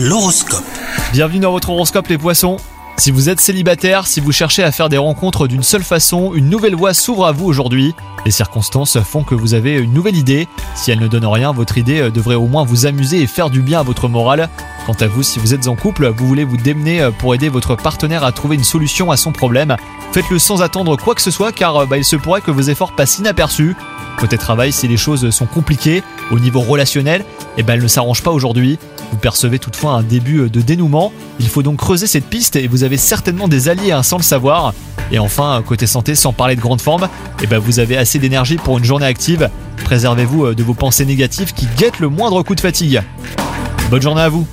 L'horoscope. Bienvenue dans votre horoscope les poissons. Si vous êtes célibataire, si vous cherchez à faire des rencontres d'une seule façon, une nouvelle voie s'ouvre à vous aujourd'hui. Les circonstances font que vous avez une nouvelle idée. Si elle ne donne rien, votre idée euh, devrait au moins vous amuser et faire du bien à votre morale. Quant à vous, si vous êtes en couple, vous voulez vous démener euh, pour aider votre partenaire à trouver une solution à son problème. Faites-le sans attendre quoi que ce soit car euh, bah, il se pourrait que vos efforts passent inaperçus. Côté travail, si les choses sont compliquées au niveau relationnel, eh ben elles ne s'arrangent pas aujourd'hui. Vous percevez toutefois un début de dénouement. Il faut donc creuser cette piste et vous avez certainement des alliés hein, sans le savoir. Et enfin, côté santé, sans parler de grande forme, eh ben vous avez assez d'énergie pour une journée active. Préservez-vous euh, de vos pensées négatives qui guettent le moindre coup de fatigue. Bonne journée à vous